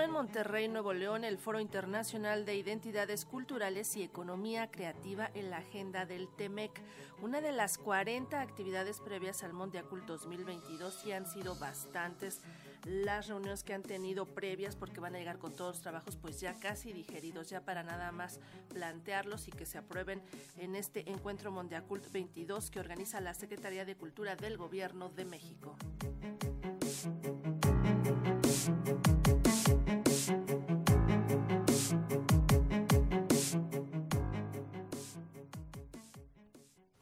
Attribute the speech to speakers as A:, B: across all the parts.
A: en Monterrey, Nuevo León, el Foro Internacional de Identidades Culturales y Economía Creativa en la agenda del TEMEC, una de las 40 actividades previas al Mondiacult 2022 y han sido bastantes las reuniones que han tenido previas porque van a llegar con todos los trabajos pues ya casi digeridos, ya para nada más plantearlos y que se aprueben en este encuentro Mondiacult 22 que organiza la Secretaría de Cultura del Gobierno de México.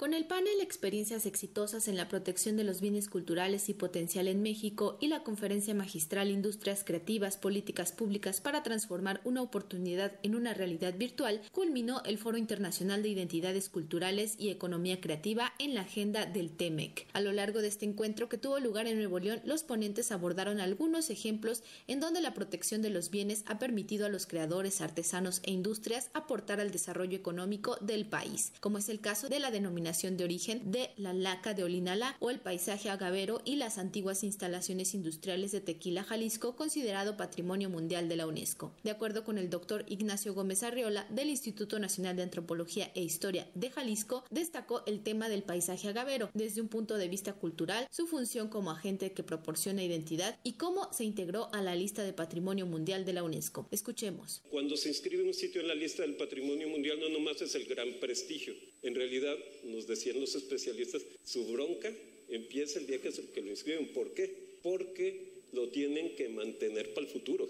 B: Con el panel Experiencias exitosas en la protección de los bienes culturales y potencial en México y la conferencia magistral Industrias creativas, políticas públicas para transformar una oportunidad en una realidad virtual, culminó el Foro Internacional de Identidades Culturales y Economía Creativa en la agenda del TEMEC. A lo largo de este encuentro que tuvo lugar en Nuevo León, los ponentes abordaron algunos ejemplos en donde la protección de los bienes ha permitido a los creadores, artesanos e industrias aportar al desarrollo económico del país, como es el caso de la denominación de origen de la laca de Olinalá o el paisaje agavero y las antiguas instalaciones industriales de Tequila, Jalisco, considerado Patrimonio Mundial de la UNESCO. De acuerdo con el doctor Ignacio Gómez Arriola del Instituto Nacional de Antropología e Historia de Jalisco, destacó el tema del paisaje agavero desde un punto de vista cultural, su función como agente que proporciona identidad y cómo se integró a la lista de Patrimonio Mundial de la UNESCO. Escuchemos.
C: Cuando se inscribe un sitio en la lista del Patrimonio Mundial no nomás es el gran prestigio, en realidad nos decían los especialistas, su bronca empieza el día que, que lo inscriben. ¿Por qué? Porque lo tienen que mantener para el futuro.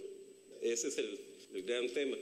C: Ese es el, gran tema.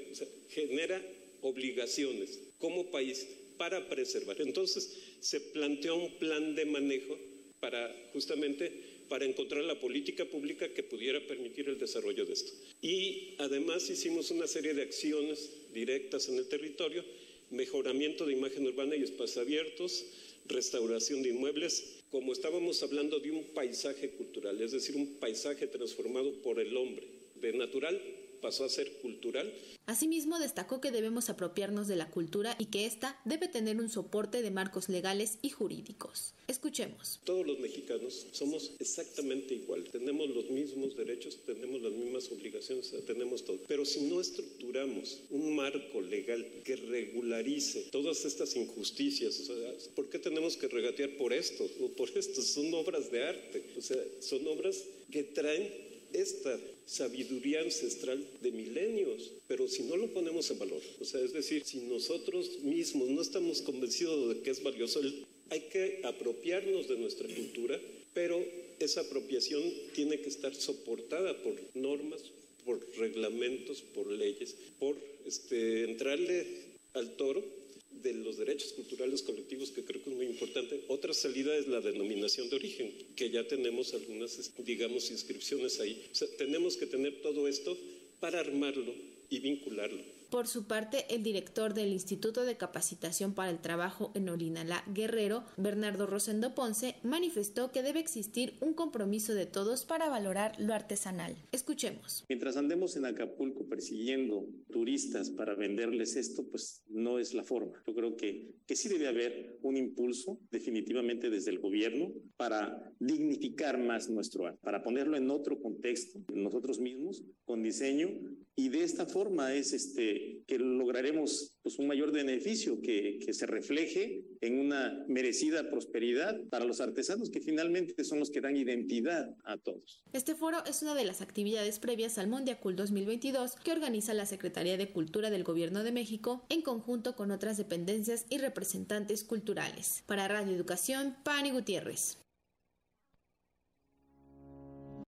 C: Genera obligaciones como país para preservar. Entonces se planteó un plan de manejo para justamente para encontrar la política pública que pudiera permitir el desarrollo de esto. Y además hicimos una serie de acciones directas en el territorio mejoramiento de imagen urbana y espacios abiertos, restauración de inmuebles, como estábamos hablando de un paisaje cultural, es decir, un paisaje transformado por el hombre, de natural pasó a ser cultural.
B: Asimismo, destacó que debemos apropiarnos de la cultura y que ésta debe tener un soporte de marcos legales y jurídicos. Escuchemos.
C: Todos los mexicanos somos exactamente igual. Tenemos los mismos derechos, tenemos las mismas obligaciones, tenemos todo. Pero si no estructuramos un marco legal que regularice todas estas injusticias, o sea, ¿por qué tenemos que regatear por esto o por esto? Son obras de arte, o sea, son obras que traen esta sabiduría ancestral de milenios, pero si no lo ponemos en valor, o sea, es decir, si nosotros mismos no estamos convencidos de que es valioso, hay que apropiarnos de nuestra cultura, pero esa apropiación tiene que estar soportada por normas, por reglamentos, por leyes, por este, entrarle al toro de los derechos culturales colectivos, que creo que es muy importante. Otra salida es la denominación de origen, que ya tenemos algunas, digamos, inscripciones ahí. Tenemos que tener todo esto para armarlo y vincularlo.
B: Por su parte, el director del Instituto de Capacitación para el Trabajo en Olinalá Guerrero, Bernardo Rosendo Ponce, manifestó que debe existir un compromiso de todos para valorar lo artesanal. Escuchemos.
D: Mientras andemos en Acapulco persiguiendo turistas para venderles esto, pues no es la forma. Yo creo que, que sí debe haber un impulso definitivamente desde el gobierno para dignificar más nuestro arte, para ponerlo en otro contexto, nosotros mismos, con diseño, y de esta forma es este que, lograremos pues, un mayor beneficio que, que se refleje en una merecida prosperidad para los artesanos que finalmente son los que dan identidad a todos.
B: Este foro es una de las actividades previas al Mondiacul 2022 que organiza la Secretaría de Cultura del Gobierno de México en conjunto con otras dependencias y representantes culturales. Para Radio Educación, Pani Gutiérrez.